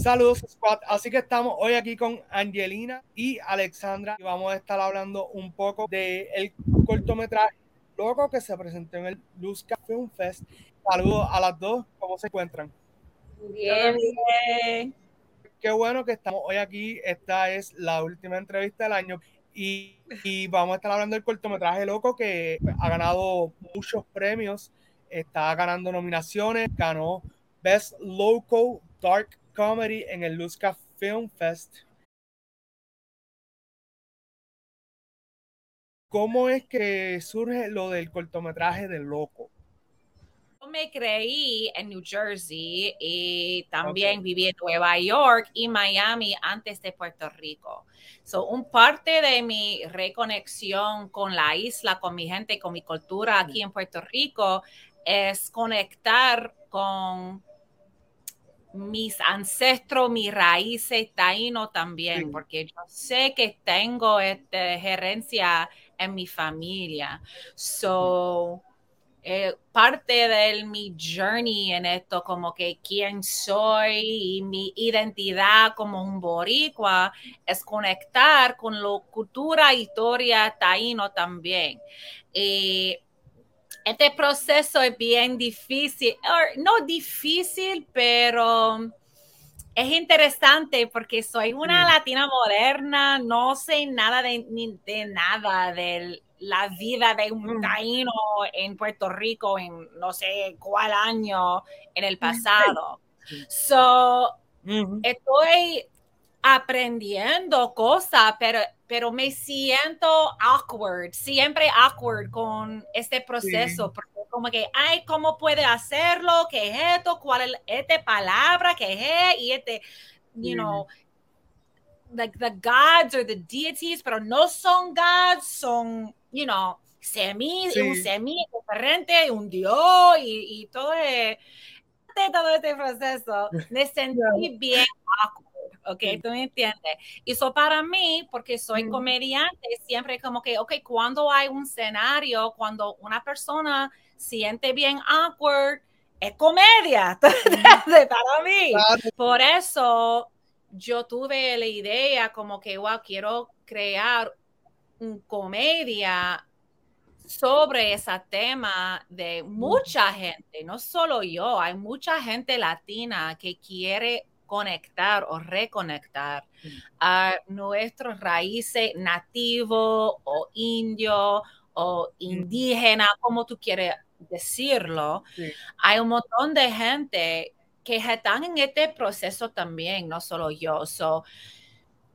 Saludos, Squad. Así que estamos hoy aquí con Angelina y Alexandra y vamos a estar hablando un poco del el cortometraje loco que se presentó en el Luzca Film Fest. Saludos a las dos, ¿cómo se encuentran? Bien, bien. Qué bueno que estamos hoy aquí. Esta es la última entrevista del año y, y vamos a estar hablando del cortometraje loco que ha ganado muchos premios, está ganando nominaciones, ganó Best Local Dark Comedy en el Luzca Film Fest. ¿Cómo es que surge lo del cortometraje de Loco? Yo me creí en New Jersey y también viví en Nueva York y Miami antes de Puerto Rico. So, un parte de mi reconexión con la isla, con mi gente, con mi cultura aquí en Puerto Rico es conectar con mis ancestros, mis raíces taíno también, porque yo sé que tengo esta gerencia en mi familia. So, eh, parte de mi journey en esto, como que quién soy y mi identidad como un boricua, es conectar con la cultura, historia taíno también. Y este proceso es bien difícil, no difícil, pero es interesante porque soy una latina moderna, no sé nada de, de nada de la vida de un mm. taíno en Puerto Rico en no sé cuál año en el pasado. So, estoy aprendiendo cosas, pero, pero me siento awkward, siempre awkward con este proceso, porque como que, ay, ¿cómo puede hacerlo? ¿Qué es esto? ¿Cuál es esta palabra? ¿Qué es? Y este, you know, like the gods or the deities, pero no son gods, son, you know, semi, un semi diferente, un dios y, y todo, es, todo este proceso, me sentí bien awkward ¿ok? ¿Tú me entiendes? Y eso para mí, porque soy comediante, siempre como que, ok, cuando hay un escenario, cuando una persona siente bien awkward, es comedia para mí. Por eso yo tuve la idea como que, wow, quiero crear un comedia sobre ese tema de mucha gente, no solo yo, hay mucha gente latina que quiere conectar o reconectar mm. a nuestros raíces nativo o indio o mm. indígena, como tú quieres decirlo. Hay un montón de gente que están en este proceso también, no solo yo. So,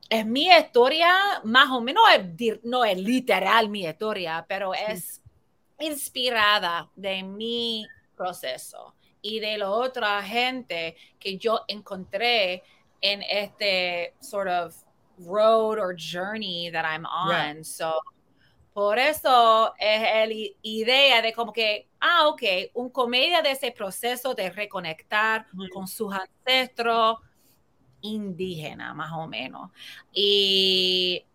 es mi historia, más o menos, no es literal mi historia, pero es inspirada de mi proceso y de la otra gente que yo encontré en este sort of road or journey that I'm on. So, por eso es la idea de como que, ah, ok, un comedia de ese proceso de reconectar con sus ancestros indígenas, más o menos. Y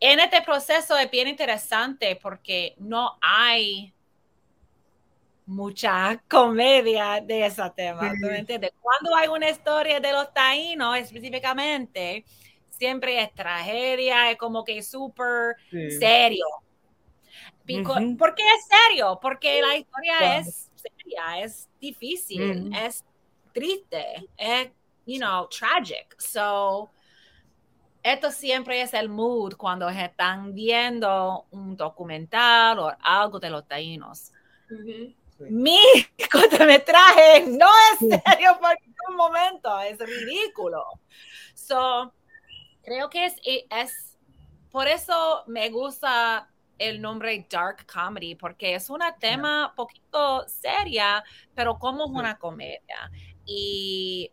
en este proceso es bien interesante porque no hay mucha comedia de ese tema. ¿tú me entiendes? Cuando hay una historia de los taínos específicamente, siempre es tragedia, es como que súper serio. ¿Por qué es serio? Porque la historia es seria, es difícil, es triste, es, you know, tragic. So, esto siempre es el mood cuando están viendo un documental o algo de los taínos mi cortometraje no es serio por ningún momento, es ridículo. So, creo que es, es, por eso me gusta el nombre Dark Comedy, porque es un tema poquito seria, pero como es una comedia. Y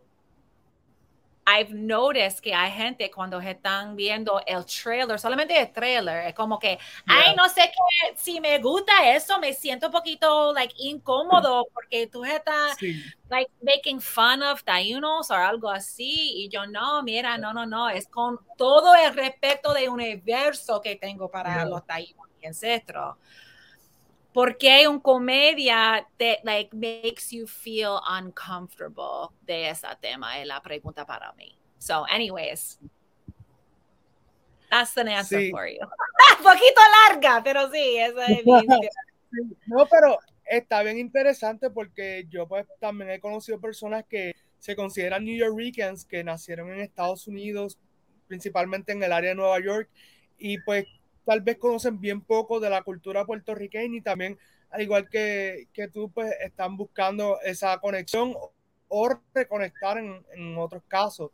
I've noticed que hay gente cuando están viendo el trailer, solamente el trailer, es como que, ay, no sé qué, si me gusta eso, me siento un poquito, like, incómodo porque tú estás, like, making fun of Tainos o algo así, y yo, no, mira, no, no, no, es con todo el respeto de universo que tengo para los Tainos y ancestros. ¿Por qué un comedia that like makes you feel uncomfortable de ese tema? Es la pregunta para mí. So, anyways, that's the answer for you. Poquito larga, pero sí, esa es No, pero está bien interesante porque yo pues también he conocido personas que se consideran New Yorkers que nacieron en Estados Unidos, principalmente en el área de Nueva York, y pues tal vez conocen bien poco de la cultura puertorriqueña y también, al igual que, que tú, pues están buscando esa conexión o reconectar en, en otros casos.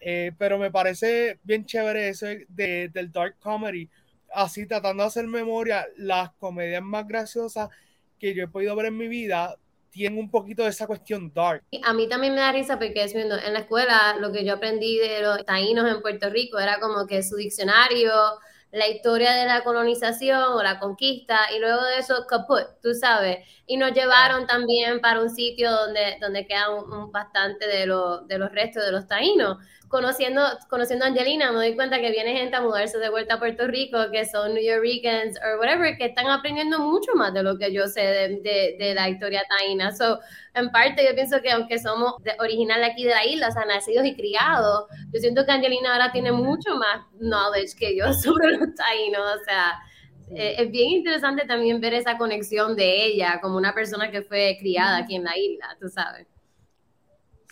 Eh, pero me parece bien chévere eso de, del dark comedy, así tratando de hacer memoria, las comedias más graciosas que yo he podido ver en mi vida tienen un poquito de esa cuestión dark. A mí también me da risa porque en la escuela lo que yo aprendí de los taínos en Puerto Rico era como que su diccionario, la historia de la colonización o la conquista y luego de eso caput, tú sabes. Y nos llevaron también para un sitio donde, donde quedan bastante de, de los restos de los taínos conociendo, conociendo a Angelina, me doy cuenta que viene gente a mudarse de vuelta a Puerto Rico, que son New Yorkers o whatever, que están aprendiendo mucho más de lo que yo sé de, la historia taína. So, en parte, yo pienso que aunque somos de, aquí de la isla, o sea, nacidos y criados, yo siento que Angelina ahora tiene mucho más knowledge que yo sobre los taínos, o sea. Eh, es bien interesante también ver esa conexión de ella como una persona que fue criada aquí en la isla, tú sabes.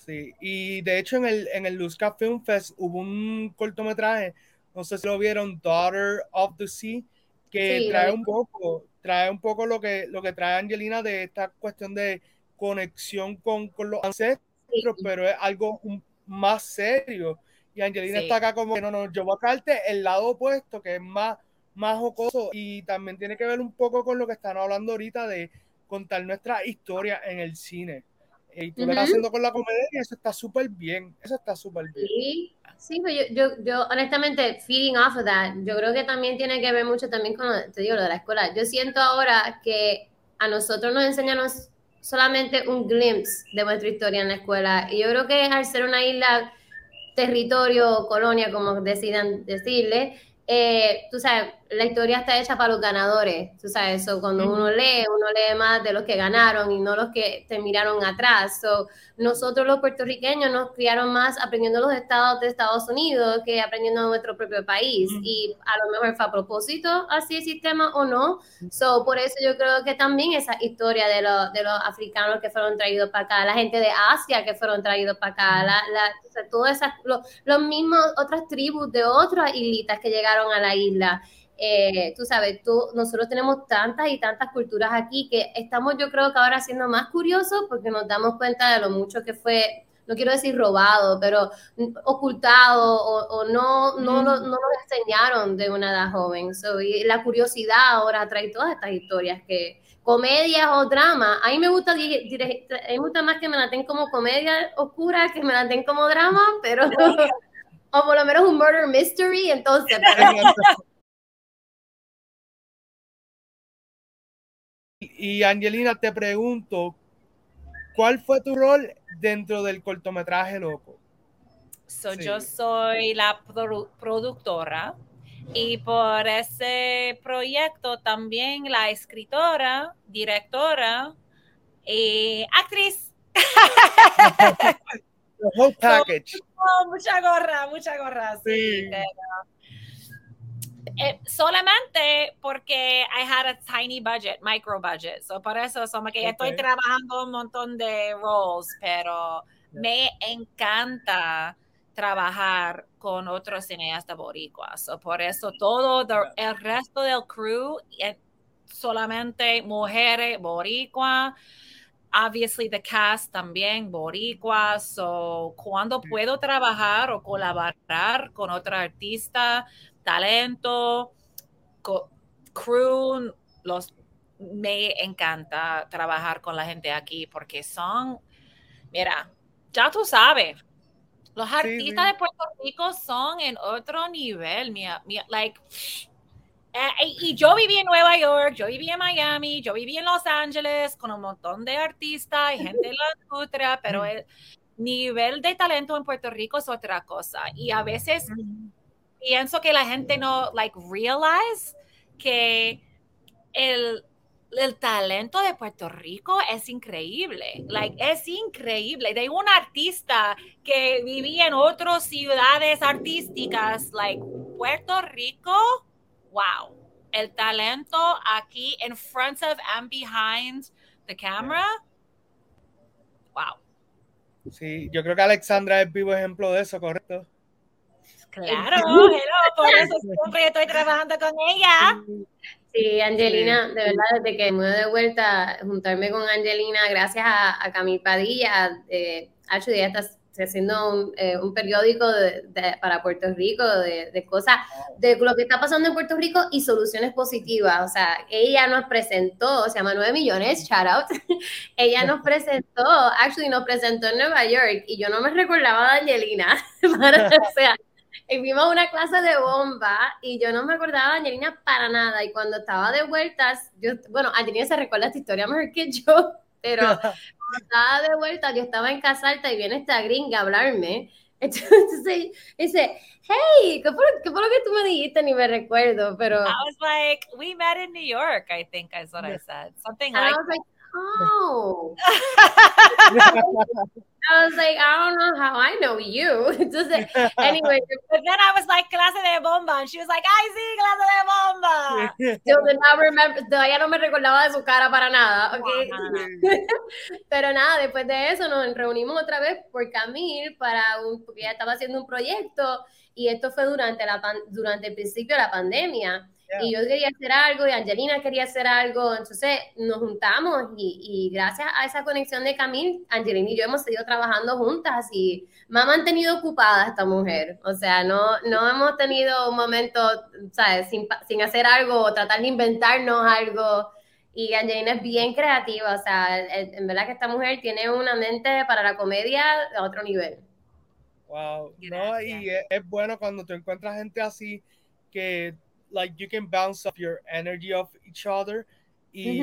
Sí, y de hecho en el, en el Luzca Film Fest hubo un cortometraje, no sé si lo vieron, Daughter of the Sea, que trae un poco, trae un poco lo que, lo que trae Angelina de esta cuestión de conexión con, con los ancestros, pero es algo más serio. Y Angelina está acá como que no, no, yo voy a traerte el lado opuesto, que es más, más jocoso, y también tiene que ver un poco con lo que están hablando ahorita de contar nuestra historia en el cine. Y tú lo estás haciendo con la comedia y eso está súper bien. Eso está súper bien. Sí, sí pues yo, yo, yo, honestamente, feeding off of that, yo creo que también tiene que ver mucho también con, te digo, lo de la escuela. Yo siento ahora que a nosotros nos enseñan solamente un glimpse de nuestra historia en la escuela. Y yo creo que al ser una isla, territorio, colonia, como decidan decirle, eh, tú sabes, la historia está hecha para los ganadores, tú sabes, eso cuando uno lee, uno lee más de los que ganaron y no los que te miraron atrás. So, nosotros los puertorriqueños nos criaron más aprendiendo los estados de Estados Unidos que aprendiendo nuestro propio país y a lo mejor fue a propósito así el sistema o no. So, por eso yo creo que también esa historia de, los, de los africanos que fueron traídos para acá, la gente de Asia que fueron traídos para acá, la, la, todas esas, los mismos otras tribus de otras islitas que llegaron a la isla. Eh, tú sabes, tú, nosotros tenemos tantas y tantas culturas aquí que estamos yo creo que ahora siendo más curiosos porque nos damos cuenta de lo mucho que fue, no quiero decir robado, pero ocultado o, no, no, no, nos enseñaron de una edad joven. y la curiosidad ahora trae todas estas historias que comedias o drama. A mí me gusta, a mí me gusta más que me la den como comedia oscura que me la den como drama, pero o por lo menos un murder mystery, entonces. Y Angelina, te pregunto, ¿cuál fue tu rol dentro del cortometraje Loco? Yo soy la productora y por ese proyecto también la escritora, directora y actriz. The whole package. mucha gorra, mucha gorra, sí. Eh, solamente porque I had a tiny budget, micro budget. So por eso somos que estoy trabajando un montón de roles, pero me encanta trabajar con otros cineastas boricuas. So por eso todo el resto del crew es solamente mujeres boricuas. Obviously the cast también boricuas. So cuando puedo trabajar o colaborar con otro artista talento, crew, los, me encanta trabajar con la gente aquí porque son, mira, ya tú sabes, los artistas de Puerto Rico son en otro nivel, mira, like, eh, eh, y yo viví en Nueva York, yo viví en Miami, yo viví en Los Ángeles con un montón de artistas y gente de la industria, pero el nivel de talento en Puerto Rico es otra cosa. Y a veces pienso que la gente no, like, realize que el el talento de Puerto Rico es increíble, like, es increíble. De un artista que vivía en otras ciudades artísticas, like Puerto Rico, wow. El talento aquí in front of and behind the camera, wow. Sí, yo creo que Alexandra es vivo ejemplo de eso, ¿correcto? Claro, por eso siempre estoy trabajando con ella. Sí, Angelina, de verdad, desde que me de vuelta, juntarme con Angelina, gracias a, a Camil Padilla, eh, ya está haciendo un, eh, un periódico de, para Puerto Rico de, de, cosas, de lo que está pasando en Puerto Rico y soluciones positivas. O sea, ella nos presentó, se llama 9 millones, shout out. ella nos presentó, actually nos presentó en Nueva York y yo no me recordaba de Angelina. o sea, y vimos una clase de bomba y yo no me acordaba de Angelina para nada. Y cuando estaba de vueltas, yo, bueno, Angelina se recuerda esta historia mejor que yo, pero cuando estaba de vuelta, yo estaba en casa alta y viene esta gringa a hablarme. Entonces dice, hey, ¿qué fue, ¿qué fue, lo que tú me dijiste? Ni me recuerdo, pero... I was like, we met in New York, I think is what I said. Something like, like oh. I was like, I don't know how I know you. Anyway. But then I was like, clase de bomba. And she was like, ay, sí, clase de bomba. Yo remember, todavía no me recordaba de su cara para nada. Okay. Pero nada, después de eso nos reunimos otra vez por Camil para un, porque ella estaba haciendo un proyecto y esto fue durante, la, durante el principio de la pandemia. Y yo quería hacer algo y Angelina quería hacer algo, entonces nos juntamos y, gracias a esa conexión de Camil, Angelina y yo hemos seguido trabajando juntas y me ha mantenido ocupada esta mujer. O sea, no, no hemos tenido un momento, ¿sabes? Sin, sin hacer algo o tratar de inventarnos algo. Y Angelina es bien creativa, o sea, en verdad que esta mujer tiene una mente para la comedia a otro nivel. Wow, no, y es bueno cuando te encuentras gente así que like you can bounce off your energy of each other y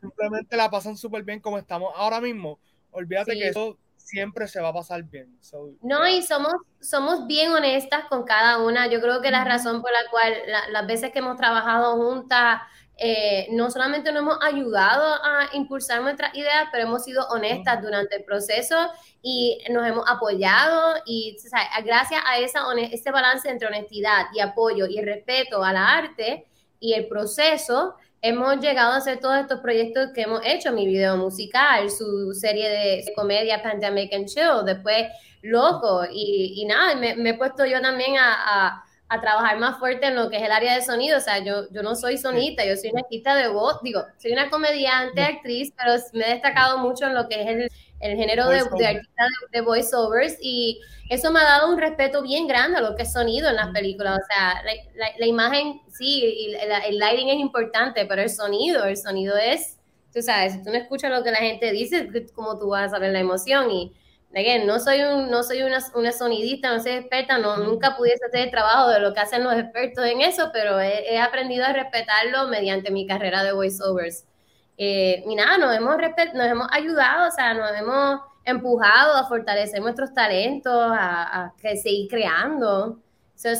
simplemente la pasan súper bien como estamos ahora mismo. Olvídate que eso siempre se va a pasar bien. no, y somos, somos bien honestas con cada una. Yo creo que la razón por la cual las veces que hemos trabajado juntas eh, no solamente nos hemos ayudado a impulsar nuestras ideas, pero hemos sido honestas durante el proceso y nos hemos apoyado y gracias a esa, ese balance entre honestidad y apoyo y respeto a la arte y el proceso, hemos llegado a hacer todos estos proyectos que hemos hecho, mi video musical, su serie de comedia Pandemic and Chill, después Loco y, nada, me, he puesto yo también a a trabajar más fuerte en lo que es el área de sonido. O sea, yo, yo no soy sonista, yo soy una artista de voz, digo, soy una comediante, actriz, pero me he destacado mucho en lo que es el, el género de, de, artista de, voiceovers y eso me ha dado un respeto bien grande a lo que es sonido en las películas. O sea, la, la, imagen, sí, el, el lighting es importante, pero el sonido, el sonido es, tú sabes, si tú no escuchas lo que la gente dice, ¿cómo tú vas a saber la emoción? Y no soy, un, no soy una, una, sonidista, no soy experta, no, nunca pudiese hacer el trabajo de lo que hacen los expertos en eso, pero he, aprendido a respetarlo mediante mi carrera de voiceovers. Eh, y nada, nos hemos, nos hemos ayudado, o sea, nos hemos empujado a fortalecer nuestros talentos, a, a seguir creando.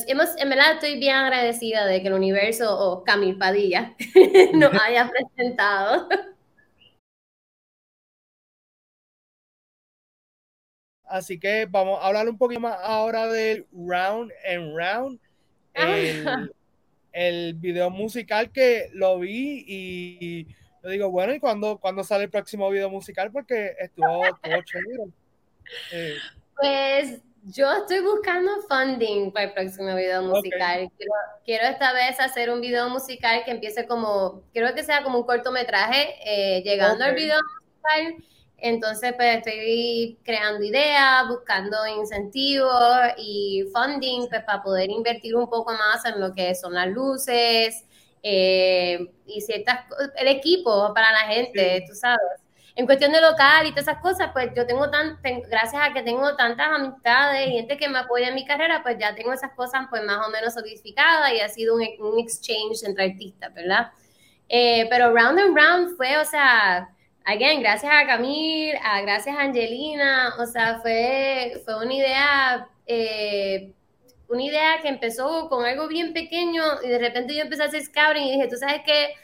hemos, en verdad estoy bien agradecida de que el universo o Camil Padilla nos haya presentado. Así que vamos a hablar un poquito más ahora del Round and Round. El, el video musical que lo vi y yo digo, bueno, ¿y cuándo, sale el próximo video musical? Porque estuvo, estuvo chévere. Eh, pues yo estoy buscando funding para el próximo video musical. Quiero, esta vez hacer un video musical que empiece como, quiero que sea como un cortometraje, eh, llegando al video musical entonces, pues estoy creando ideas, buscando incentivos y funding pues, para poder invertir un poco más en lo que son las luces eh, y ciertas el equipo para la gente, tú sabes. En cuestión de local y todas esas cosas, pues yo tengo tan, gracias a que tengo tantas amistades y gente que me apoya en mi carrera, pues ya tengo esas cosas pues más o menos solidificadas y ha sido un, exchange entre artistas, ¿verdad? Eh, pero Round and Round fue, o sea, again, gracias a Camil, a, gracias a Angelina, o sea, fue, fue una idea, eh, una idea que empezó con algo bien pequeño y de repente yo empecé a hacer scouting y dije, tú sabes que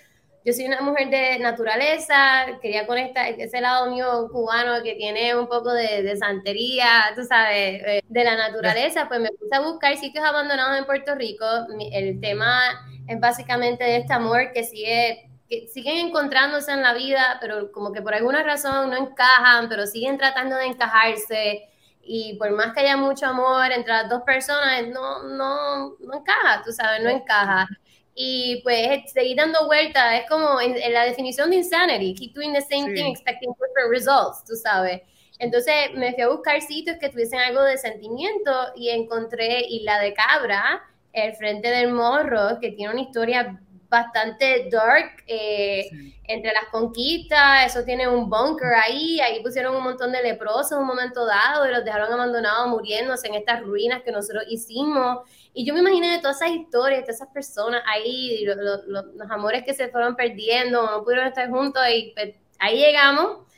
yo soy una mujer de naturaleza, quería conectar ese lado mío cubano que tiene un poco de, santería, tú sabes, eh, de la naturaleza, pues me puse a buscar sitios abandonados en Puerto Rico. El tema es básicamente de este amor que sigue que siguen encontrándose en la vida, pero como que por alguna razón no encajan, pero siguen tratando de encajarse y por más que haya mucho amor entre las dos personas, no, no, no encaja, tú sabes, no encaja. Y pues seguir dando vueltas, es como en, la definición de insanity, keep doing the same thing, expecting different results, tú sabes. Entonces me fui a buscar sitios que tuviesen algo de sentimiento y encontré Isla de Cabra, el frente del morro, que tiene una historia bastante dark eh, entre las conquistas, eso tiene un bunker ahí, ahí pusieron un montón de leprosos en un momento dado y los dejaron abandonados muriéndose en estas ruinas que nosotros hicimos. Y yo me imaginé de todas esas historias, de esas personas ahí, los amores que se fueron perdiendo, no pudieron estar juntos, y pues, ahí llegamos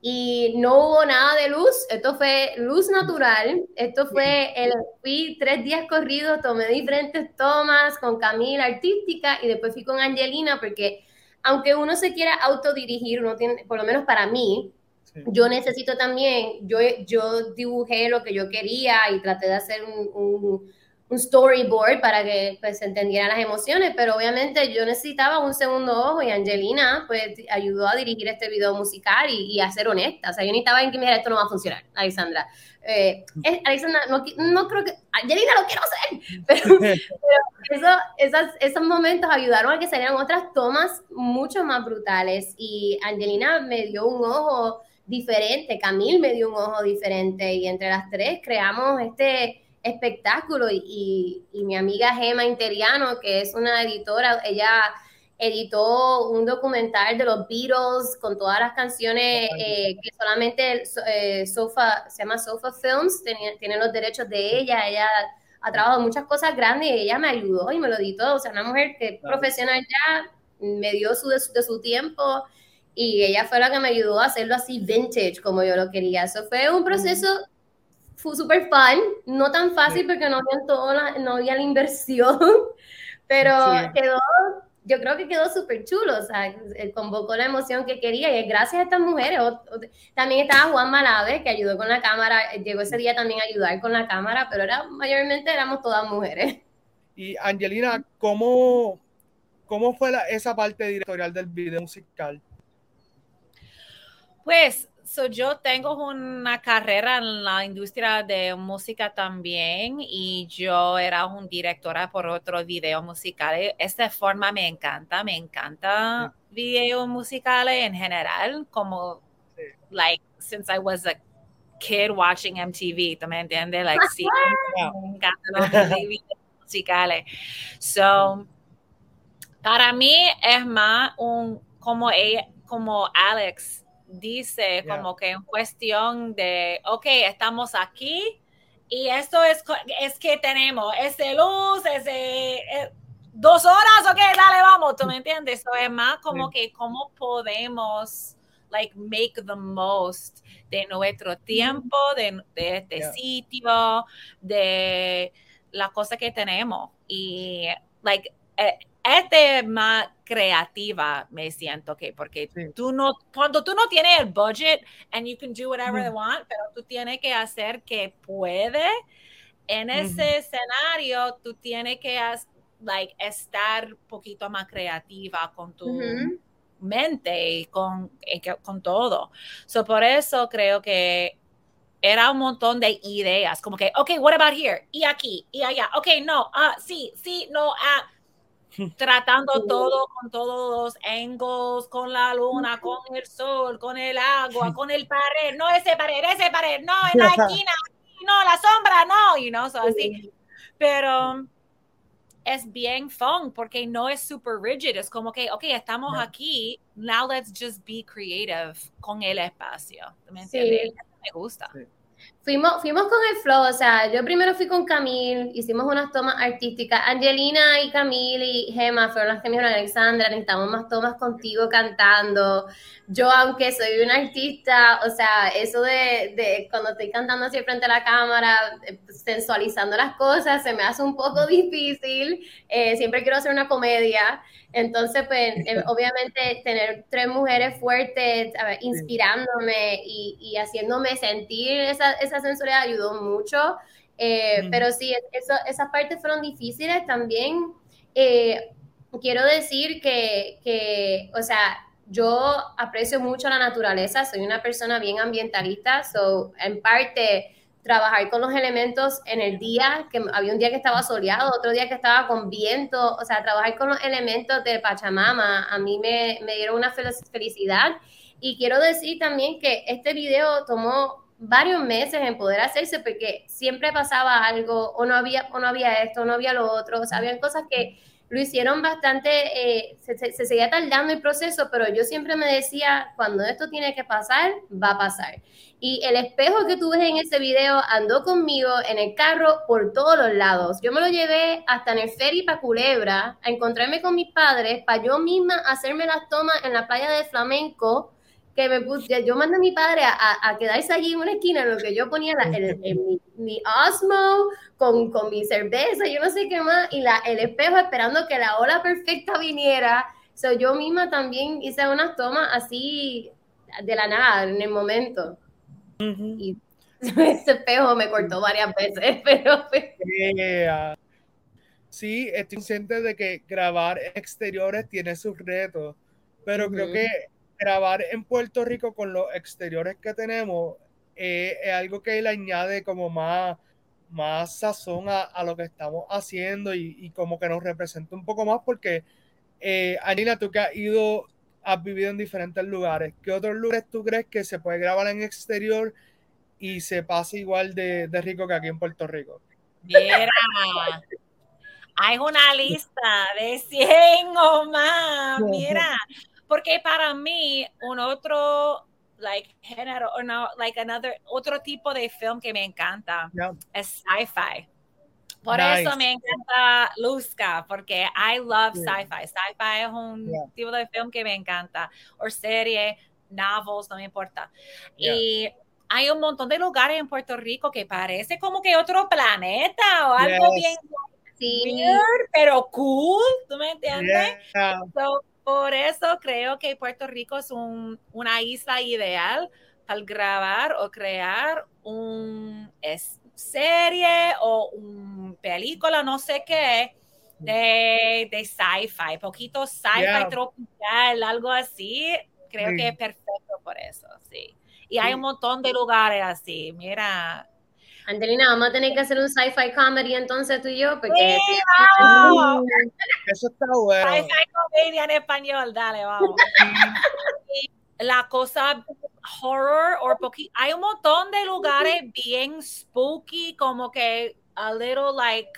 y no hubo nada de luz, esto fue luz natural, esto fue, el, fui tres días corridos, tomé diferentes tomas con Camila artística y después fui con Angelina porque aunque uno se quiera autodirigir, uno tiene, por lo menos para mí, yo necesito también, yo, yo dibujé lo que yo quería y traté de hacer un un storyboard para que pues, se entendieran las emociones, pero obviamente yo necesitaba un segundo ojo y Angelina pues ayudó a dirigir este video musical y, a ser honesta, o sea, yo necesitaba en que me dijera esto no va a funcionar, Alexandra. Eh, Alexandra, no, no, creo que, Angelina lo quiero hacer, pero, pero eso, esos momentos ayudaron a que salieran otras tomas mucho más brutales y Angelina me dio un ojo diferente, Camil me dio un ojo diferente y entre las tres creamos este espectáculo. Y, mi amiga Gema Interiano, que es una editora, ella editó un documental de los Beatles con todas las canciones eh, que solamente eh, Sofa, se llama Sofa Films, tiene, los derechos de ella, ella ha trabajado muchas cosas grandes y ella me ayudó y me lo editó, o sea, una mujer que es profesional ya, me dio su, de, su, tiempo y ella fue la que me ayudó a hacerlo así vintage como yo lo quería. Eso fue un proceso fue súper fun, no tan fácil porque no había, todo no había la inversión, pero quedó, yo creo que quedó súper chulo, o sea, convocó la emoción que quería y gracias a estas mujeres. también estaba Juan Malave, que ayudó con la cámara, llegó ese día también a ayudar con la cámara, pero era, mayormente éramos todas mujeres. Y Angelina, ¿cómo, cómo fue esa parte directorial del video musical? Pues So, yo tengo una carrera en la industria de música también y yo era un directora por otros videos musicales. Esta forma me encanta, me encanta videos musicales en general, como, like, since I was a kid watching MTV, ¿tú me entiendes? Like, sí, me encantan los videos musicales. So, para mí es más un, como, ella, como Alex dice como que en cuestión de, ok, estamos aquí y esto es, es que tenemos ese luz, ese... Eh, dos horas, ok, dale, vamos, ¿tú me entiendes? Eso es más como que cómo podemos, like, make the most de nuestro tiempo, de, este sitio, de la cosa que tenemos. Y, like, eh, este más creativa me siento que porque tú no cuando tú no tienes el budget and you can do whatever you want pero tú tienes que hacer que puede en ese escenario tú tienes que like estar un poquito más creativa con tu mente y con, con todo. So por eso creo que era un montón de ideas, como que, ok, what about here? Y aquí, y allá, ok, no, ah, sí, sí, no, ah, tratando todo con todos los angles, con la luna, con el sol, con el agua, con el pared, no ese pared, ese pared, no, en la esquina, no, la sombra, no, y no, so así. Pero es bien fun porque no es super rigid, es como que, ok, estamos aquí, now let's just be creative con el espacio. ¿Me entiendes? Me gusta. Fuimos, fuimos con el flow, o sea, yo primero fui con Camille, hicimos unas tomas artísticas. Angelina y Camille y Gemma fueron las que me dijeron, Alexandra, necesitamos más tomas contigo cantando. Yo, aunque soy una artista, o sea, eso de, de cuando estoy cantando así frente a la cámara, eh, sensualizando las cosas, se me hace un poco difícil. Eh, siempre quiero hacer una comedia. Entonces, pues, eh, obviamente, tener tres mujeres fuertes, inspirándome y, y, haciéndome sentir esa, esa sensualidad ayudó mucho. Eh, pero sí, eso, esas partes fueron difíciles también. Eh, quiero decir que, que, o sea, yo aprecio mucho la naturaleza, soy una persona bien ambientalista, so, en parte trabajar con los elementos en el día, que había un día que estaba soleado, otro día que estaba con viento, o sea, trabajar con los elementos de Pachamama, a mí me, me dieron una felicidad. Y quiero decir también que este video tomó varios meses en poder hacerse porque siempre pasaba algo o no había o no había esto, o no había lo otro, o sea, habían cosas que lo hicieron bastante, eh, se, se, seguía tardando el proceso, pero yo siempre me decía, cuando esto tiene que pasar, va a pasar. Y el espejo que tú ves en ese video andó conmigo en el carro por todos los lados. Yo me lo llevé hasta en el ferry para Culebra a encontrarme con mis padres, para yo misma hacerme las tomas en la playa de Flamenco, que me puse, yo mandé a mi padre a, a, quedarse allí en una esquina en lo que yo ponía la, el, mi, mi, Osmo con, con, mi cerveza, yo no sé qué más, y la, el espejo esperando que la ola perfecta viniera. So, yo misma también hice unas tomas así de la nada, en el momento. Y ese espejo me cortó varias veces, pero... Sí, estoy consciente de que grabar exteriores tiene sus retos, pero creo que grabar en Puerto Rico con los exteriores que tenemos eh, es algo que le añade como más, más sazón a, lo que estamos haciendo y, como que nos representa un poco más porque, eh, Anina, tú que has ido, has vivido en diferentes lugares, ¿qué otros lugares tú crees que se puede grabar en exterior y se pasa igual de, de rico que aquí en Puerto Rico? Mira, hay una lista de 100 o más. Mira, porque para mí, un otro like género o no like another otro tipo de film que me encanta es sci-fi. Por eso me encanta Luzca, porque I love sci-fi. Sci-fi es un tipo de film que me encanta. O serie, novels, no me importa. Y hay un montón de lugares en Puerto Rico que parece como que otro planeta o algo bien weird, pero cool, ¿tú me entiendes? Por eso creo que Puerto Rico es un, una isla ideal para grabar o crear un serie o una película, no sé qué, de, de sci-fi, poquito sci-fi tropical, algo así. Creo que es perfecto por eso, sí. Y hay un montón de lugares así. Mira, Angelina, vamos a tener que hacer un sci-fi comedy entonces tú y yo, porque... Sí, vamos. Eso está bueno. Sci-fi comedy en español, dale, vamos. la cosa horror o poquito, hay un montón de lugares bien spooky, como que a little like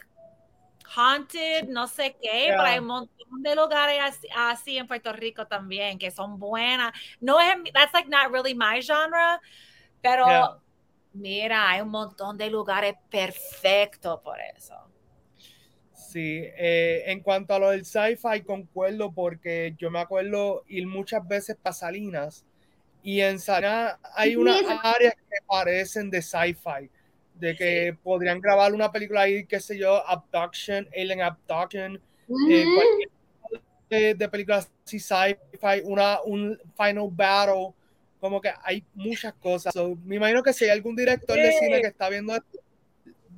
haunted, no sé qué, pero hay un montón de lugares así, así, en Puerto Rico también que son buenas. No es, that's like not really my genre, pero Mira, hay un montón de lugares perfectos por eso. Sí, eh, en cuanto a lo del sci-fi, concuerdo porque yo me acuerdo ir muchas veces para Salinas y en Salinas hay unas áreas que parecen de sci-fi, de que podrían grabar una película ahí, qué sé yo, Abduction, Alien Abduction, eh, de, de películas así sci-fi, una, un Final Battle como que hay muchas cosas. me imagino que si hay algún director de cine que está viendo esto,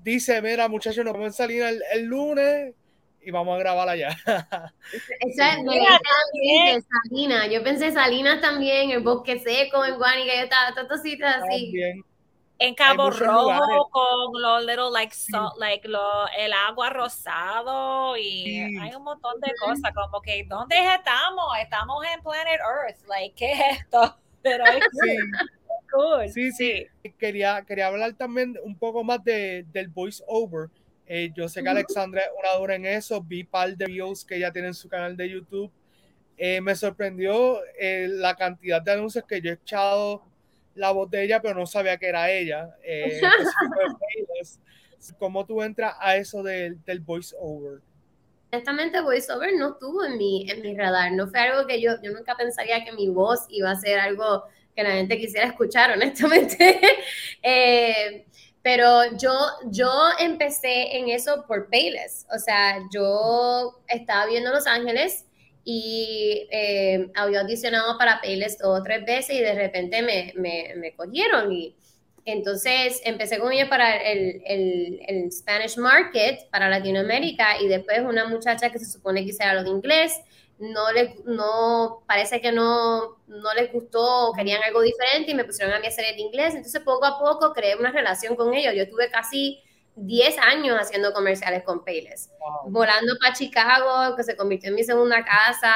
dice, mira muchachos, nos vamos a salir el, lunes y vamos a grabar allá. Exacto, Salinas. Yo pensé Salinas también, el Bosque Seco, en Guanica, yo estaba todos sitios así. En Cabo Rojo con los little like salt, like lo, el agua rosado y hay un montón de cosas como que ¿dónde estamos? Estamos en Planet Earth, like ¿qué es esto? Pero es cool. Sí, sí. Quería, quería hablar también un poco más de, del voice over. Eh, yo sé que Alexandra es una dura en eso. Vi par de videos que ella tiene en su canal de YouTube. Eh, me sorprendió eh, la cantidad de anuncios que yo he echado la voz de ella, pero no sabía que era ella. Eh, ¿Cómo tú entras a eso del, del voice over? Honestamente voiceover no estuvo en mi, en mi radar, no fue algo que yo, yo nunca pensaría que mi voz iba a ser algo que la gente quisiera escuchar, honestamente. eh, pero yo, yo empecé en eso por Payless. O sea, yo estaba viendo Los Ángeles y eh, había audicionado para Payless dos o tres veces y de repente me, me, me cogieron. Y entonces empecé con ellos para el, el, el, Spanish Market, para Latinoamérica, y después una muchacha que se supone que hiciera lo de inglés no les, no, parece que no, no les gustó, querían algo diferente y me pusieron a mí a hacer el inglés. Entonces, poco a poco creé una relación con ellos. Yo tuve casi 10 años haciendo comerciales con Payless, volando para Chicago, que se convirtió en mi segunda casa,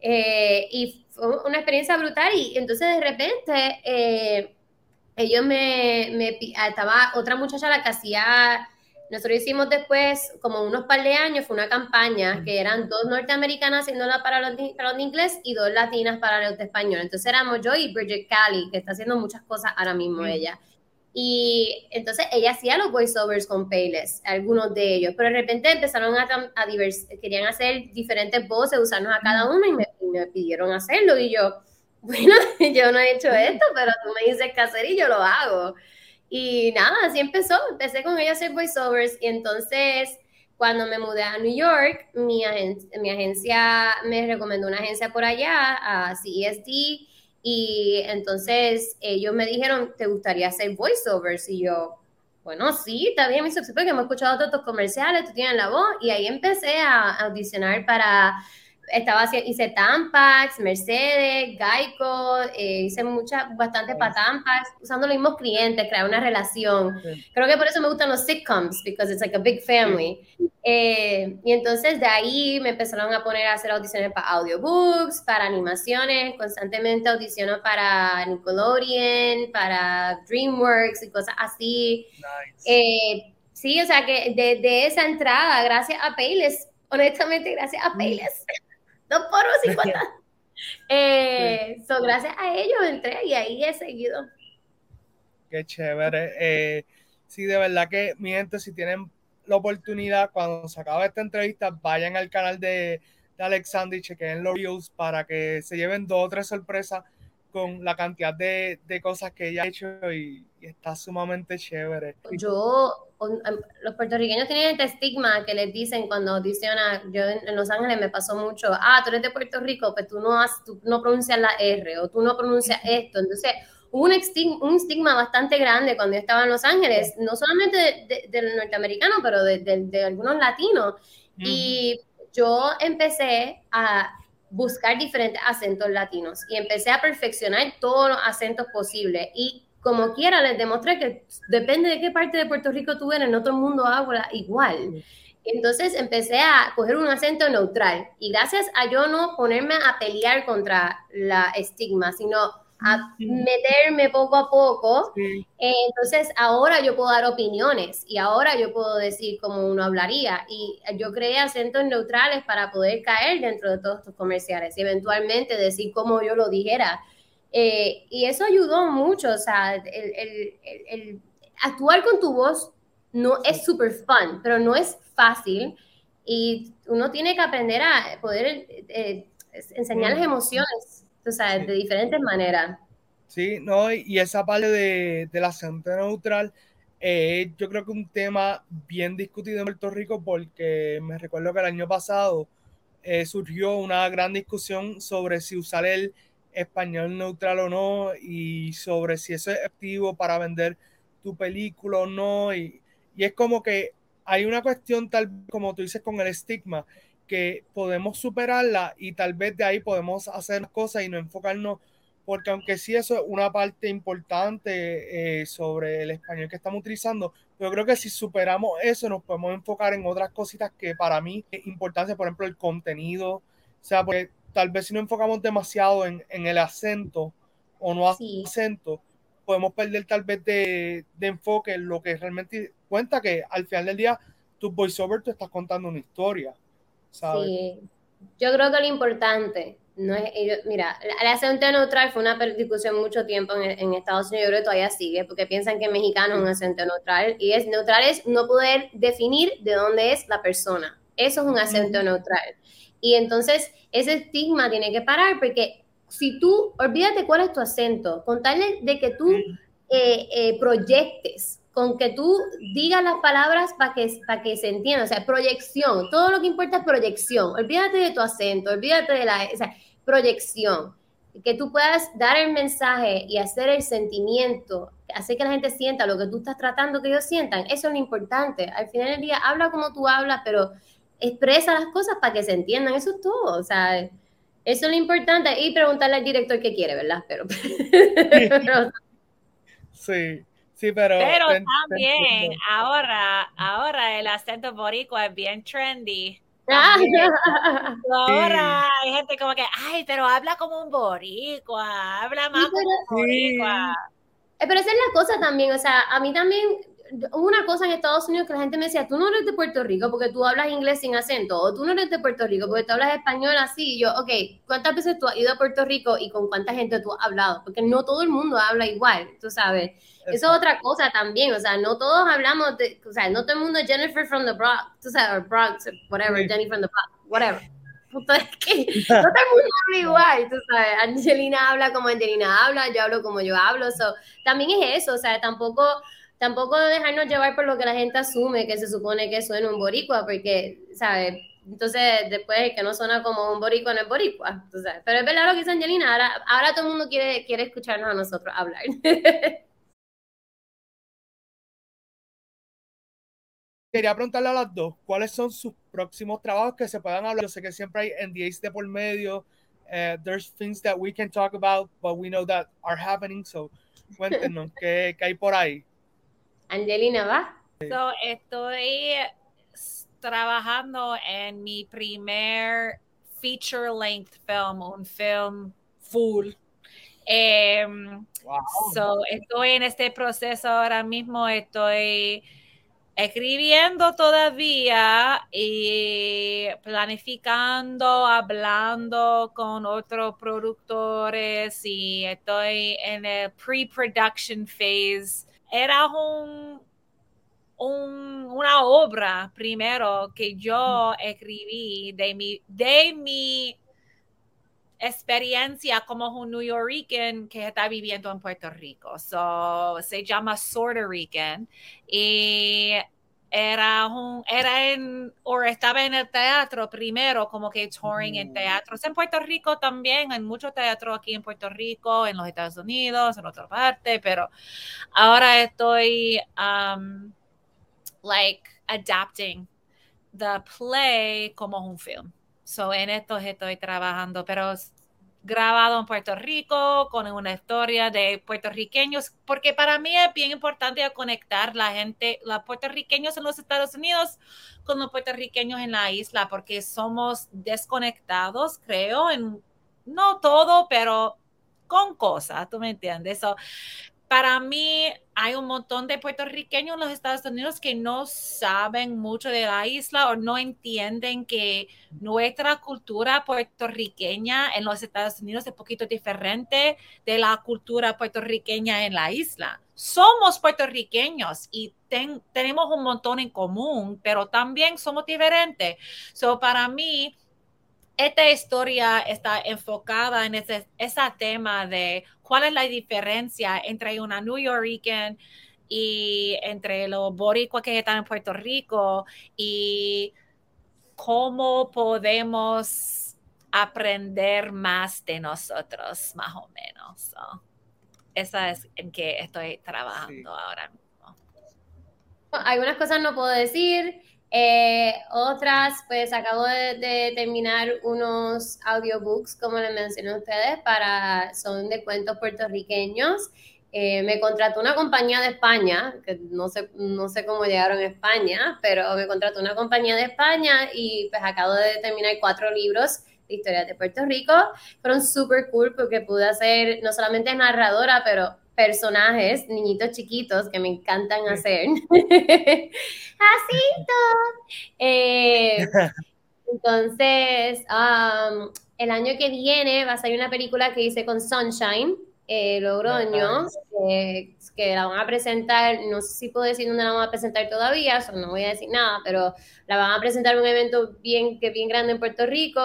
eh, y fue una experiencia brutal. Y entonces, de repente, eh, ellos me, me, estaba otra muchacha la que hacía nosotros hicimos después, como unos par de años, fue una campaña que eran dos norteamericanas haciéndola para los, para los de inglés y dos latinas para los de español. Entonces éramos yo y Bridget Cali, que está haciendo muchas cosas ahora mismo ella. Y entonces ella hacía los voiceovers con Payless, algunos de ellos, pero de repente empezaron a, a querían hacer diferentes voces, usarnos a cada uno y me, y me, pidieron hacerlo. Y yo, bueno, yo no he hecho esto, pero tú me dices qué hacer y yo lo hago. Y nada, así empezó. Empecé con ella a hacer voiceovers y entonces cuando me mudé a New York, mi, mi agencia me recomendó una agencia por allá, a CESD, y entonces ellos me dijeron, ¿te gustaría hacer voiceovers? Y yo, bueno, sí, está bien, me porque hemos escuchado todos tus comerciales, tú tienes la voz, y ahí empecé a audicionar para estaba hice Tampax, Mercedes, Geico, eh, hice muchas, bastante para Tampax, usando los mismos clientes, crear una relación. Creo que por eso me gustan los sitcoms, because it's like a big family. Eh, y entonces de ahí me empezaron a poner a hacer audiciones para audiobooks, para animaciones, constantemente audiciono para Nickelodeon, para DreamWorks y cosas así. Eh, sí, o sea que desde de esa entrada, gracias a Payless, honestamente, gracias a mm. Payless dos por cincuenta. eh, so, gracias a ellos entré y ahí he seguido. Qué chévere. Eh, sí, de verdad que, mi gente, si tienen la oportunidad, cuando se acabe esta entrevista, vayan al canal de, de Alexander y chequen los reviews para que se lleven dos o tres sorpresas con la cantidad de, de cosas que ella ha hecho y, y está sumamente chévere. Yo Em, los puertorriqueños tienen este estigma que les dicen cuando audicionan, yo en, Los Ángeles me pasó mucho, ah, tú eres de Puerto Rico, pues tú no, has, tú no pronuncias la R o tú no pronuncias esto. Entonces, hubo un estigma, un estigma bastante grande cuando yo estaba en Los Ángeles, no solamente del norteamericano, pero de, de, algunos latinos. Y yo empecé a buscar diferentes acentos latinos y empecé a perfeccionar todos los acentos posibles. Y como quiera, les demostré que depende de qué parte de Puerto Rico tú eres, en todo el mundo habla igual. Entonces empecé a coger un acento neutral. Y gracias a yo no ponerme a pelear contra la estigma, sino a meterme poco a poco, entonces ahora yo puedo dar opiniones y ahora yo puedo decir cómo uno hablaría. Y yo creé acentos neutrales para poder caer dentro de todos estos comerciales y eventualmente decir como yo lo dijera eh, y eso ayudó mucho, o sea, el, actuar con tu voz no es súper fun, pero no es fácil. Y uno tiene que aprender a poder eh, enseñar las emociones, o sea, de diferentes maneras. Sí, no, y esa parte de, del acento neutral, eh, yo creo que un tema bien discutido en Puerto Rico porque me recuerdo que el año pasado surgió una gran discusión sobre si usar el español neutral o no y sobre si eso es efectivo para vender tu película o no. Y, y es como que hay una cuestión tal como tú dices con el estigma que podemos superarla y tal vez de ahí podemos hacer cosas y no enfocarnos porque aunque sí eso es una parte importante eh, sobre el español que estamos utilizando, yo creo que si superamos eso nos podemos enfocar en otras cositas que para mí es importante, por ejemplo el contenido, o sea, porque tal vez si no enfocamos demasiado en, el acento o no acento, podemos perder tal vez de, enfoque en lo que realmente cuenta que al final del día tu voiceover te estás contando una historia. ¿sabes? Sí, yo creo que lo importante no es, mira, el acento neutral fue una discusión mucho tiempo en, Estados Unidos, yo creo que todavía sigue, porque piensan que mexicano es un acento neutral, y es neutral es no poder definir de dónde es la persona. Eso es un acento neutral. Y entonces ese estigma tiene que parar, porque si tú, olvídate cuál es tu acento, contarle de que tú eh, eh, proyectes con que tú digas las palabras para que, para que se entienda, o sea, proyección, todo lo que importa es proyección, olvídate de tu acento, olvídate de la proyección, que tú puedas dar el mensaje y hacer el sentimiento, hacer que la gente sienta lo que tú estás tratando que ellos sientan, eso es lo importante, al final del día habla como tú hablas, pero expresa las cosas para que se entiendan, eso es todo, o sea, eso es lo importante y preguntarle al director qué quiere, ¿verdad? Pero, sí. Sí, pero. Pero también, ahora, ahora el acento boricua es bien trendy. ahora hay gente como que, ay, pero habla como un boricua, habla más como un boricua. Eh, pero esa es la cosa también, o sea, a mí también, hubo una cosa en Estados Unidos que la gente me decía, tú no eres de Puerto Rico porque tú hablas inglés sin acento, o tú no eres de Puerto Rico porque tú hablas español así. Y yo, ok, ¿cuántas veces tú has ido a Puerto Rico y con cuánta gente tú has hablado? Porque no todo el mundo habla igual, tú sabes. Eso es otra cosa también, o sea, no todos hablamos de, o sea, no todo el mundo es Jennifer from the Bronx, tú sabes, Bronx, whatever, Jennifer from the Bronx, whatever. Es que no todo el mundo habla igual, tú sabes, Angelina habla como Angelina habla, yo hablo como yo hablo, so, también es eso, o sea, tampoco, tampoco dejarnos llevar por lo que la gente asume que se supone que suena un boricua, porque, ¿sabes? Entonces, después que no suena como un boricua, no es boricua. Entonces, pero es verdad lo que dice Angelina, ahora, ahora todo el mundo quiere, quiere escucharnos a nosotros hablar. quería preguntarle a las dos, ¿cuáles son sus próximos trabajos que se puedan hablar? Yo sé que siempre hay NDAs de por medio. Uh, there's things that we can talk about, but we know that are happening. So, cuéntenos, ¿qué, ¿qué, hay por ahí? Angelina, ¿va? So, estoy trabajando en mi primer feature length film, un film full. Um, wow. So, estoy en este proceso ahora mismo, estoy escribiendo todavía y planificando, hablando con otros productores y estoy en el pre-production phase. Era un, una obra primero que yo escribí de mi, de mi experiencia como un New Yorker que está viviendo en Puerto Rico. So, se llama Sorta Rican y era un, era en, o estaba en el teatro primero, como que touring en mm. teatros. En Puerto Rico también, hay mucho teatro aquí en Puerto Rico, en los Estados Unidos, en otra parte, pero ahora estoy, um, like, adapting the play como un film. So, en esto estoy trabajando, pero grabado en Puerto Rico con una historia de puertorriqueños, porque para mí es bien importante conectar la gente, los puertorriqueños en los Estados Unidos con los puertorriqueños en la isla, porque somos desconectados, creo, en no todo, pero con cosas, ¿tú me entiendes? Para mí hay un montón de puertorriqueños en los Estados Unidos que no saben mucho de la isla o no entienden que nuestra cultura puertorriqueña en los Estados Unidos es un poquito diferente de la cultura puertorriqueña en la isla. Somos puertorriqueños y tenemos un montón en común, pero también somos diferentes. So, para mí, esta historia está enfocada en ese, tema de cuál es la diferencia entre una New Yorker y entre los boricuas que están en Puerto Rico y cómo podemos aprender más de nosotros, más o menos. esa es en que estoy trabajando ahora mismo. Algunas cosas no puedo decir. Eh, otras, pues acabo de, terminar unos audiobooks, como les mencioné a ustedes, para, son de cuentos puertorriqueños. Eh, me contrató una compañía de España, que no sé, no sé cómo llegaron a España, pero me contrató una compañía de España y pues acabo de terminar cuatro libros de historias de Puerto Rico. Fueron súper cool porque pude hacer no solamente narradora, pero personajes, niñitos chiquitos que me encantan hacer. Así eh, entonces, el año que viene va a salir una película que hice con Sunshine, eh, Logroño, que la van a presentar, no sé si puedo decir dónde la van a presentar todavía, eso no voy a decir nada, pero la van a presentar en un evento bien, que bien grande en Puerto Rico,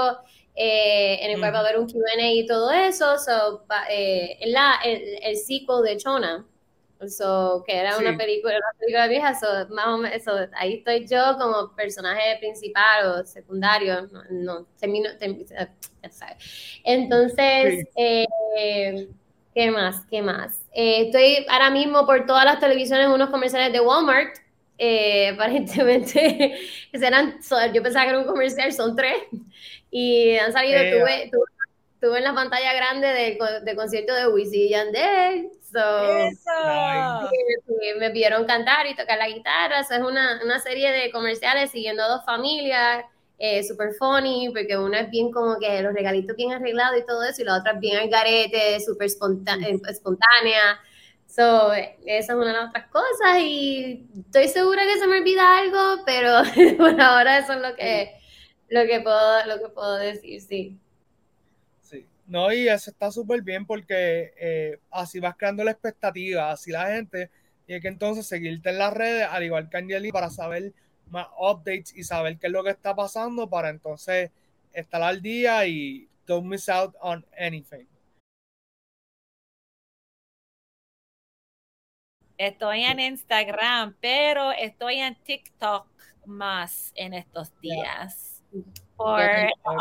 eh, en el cual va a haber un Q&A y todo eso, so, eh, la, el, el sequel de Chona, So, que era una película, una película vieja, so, más o menos, ahí estoy yo como personaje principal o secundario, no, no termino, Entonces, eh, ¿qué más? ¿Qué más? Eh, estoy ahora mismo por todas las televisiones unos comerciales de Walmart, eh, aparentemente, serán, yo pensaba que era un comercial, son tres, y han salido, tuve, tuve, en la pantalla grande del de concierto de Wisin y Yandel, me pidieron cantar y tocar la guitarra. es una, una serie de comerciales siguiendo a dos familias. Eh, super funny, porque una es bien como que los regalitos bien arreglados y todo eso, y la otra es bien al garete, súper eh, espontánea. So, esa es una de las otras cosas y estoy segura que se me olvida algo, pero por ahora eso es lo que, lo que, puedo, lo que puedo decir, sí. No, y eso está súper bien porque eh, así vas creando la expectativa, así la gente tiene que entonces seguirte en las redes, al igual que Angeli, para saber más updates y saber qué es lo que está pasando, para entonces estar al día y don't miss out on anything. Estoy en Instagram, pero estoy en TikTok más en estos días por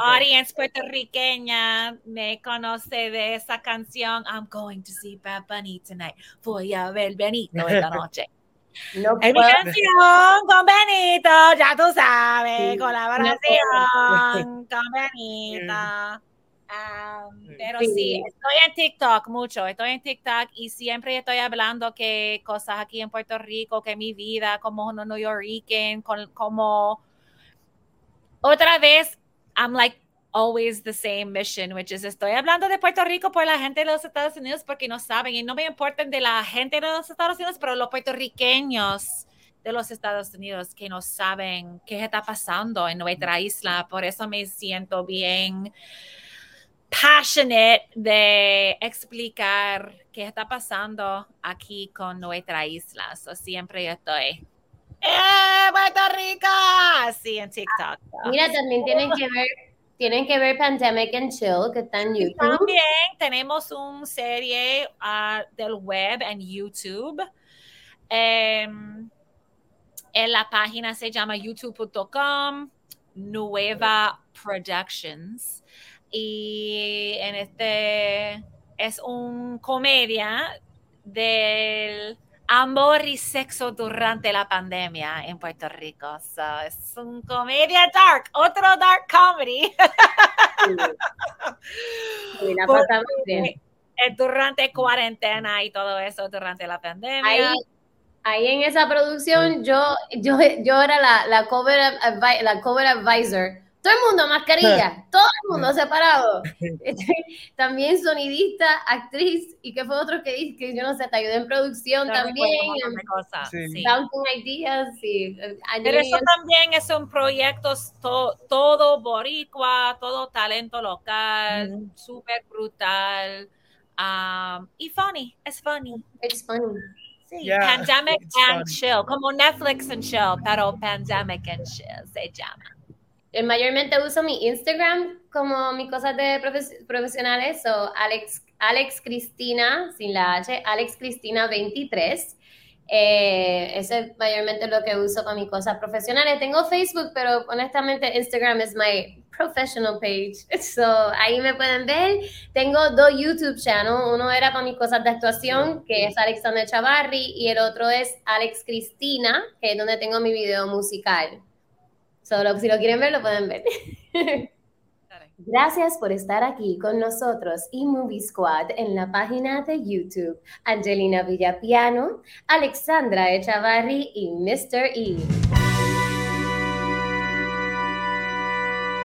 audience puertorriqueña me conoce de esa canción I'm going to see Bad Bunny tonight. Voy a ver Benito esta noche. No es mi canción con Benito, ya tú sabes, colaboración con Benito. pero sí, estoy en TikTok mucho, estoy en TikTok y siempre estoy hablando que cosas aquí en Puerto Rico, que mi vida como New Yorker, como otra vez, I'm like always the same mission, which is estoy hablando de Puerto Rico por la gente de los Estados Unidos porque no saben y no me importan de la gente de los Estados Unidos, pero los puertorriqueños de los Estados Unidos que no saben qué está pasando en nuestra isla. Por eso me siento bien passionate de explicar qué está pasando aquí con nuestra isla. So, siempre estoy ¡Eh, Puerto Rico! Sí, en TikTok. Mira, también tienen que ver tienen que ver Pandemic and Chill, que está en YouTube. También tenemos una serie uh, del web en YouTube. Um, en la página se llama youtube.com Nueva Productions. Y en este es un comedia del amor y sexo durante la pandemia en Puerto Rico. es un comedia dark, otro dark comedy. durante cuarentena y todo eso, durante la pandemia. Ahí, en esa producción yo, yo, yo era la, la, cover, la cover advisor todo el mundo mascarilla, todo el mundo separado. también sonidista, actriz, y que fue otro que, que yo no sé, te ayudé en producción también. Sí. ideas, sí. Pero eso también es un proyecto todo boricua, todo talento local, súper brutal. Um, y funny, es funny. It's funny. Sí, Pandemic and Chill, como Netflix and Chill, pero Pandemic and Chill se llama. Eh, mayormente uso mi Instagram como mis cosas de profesionales, o Alex, Alex Cristina, sin la H, Alex Cristina 23. Eh, ese es mayormente lo que uso para mis cosas profesionales. Tengo Facebook, pero honestamente Instagram es mi professional page. So, ahí me pueden ver. Tengo dos YouTube channels. Uno era para mis cosas de actuación, que es Alexander Chavarri, y el otro es Alex Cristina, que es donde tengo mi video musical. Solo si lo quieren ver, lo pueden ver. Gracias por estar aquí con nosotros y Movie Squad en la página de YouTube. Angelina Villapiano, Alexandra Echavarri y Mr. E.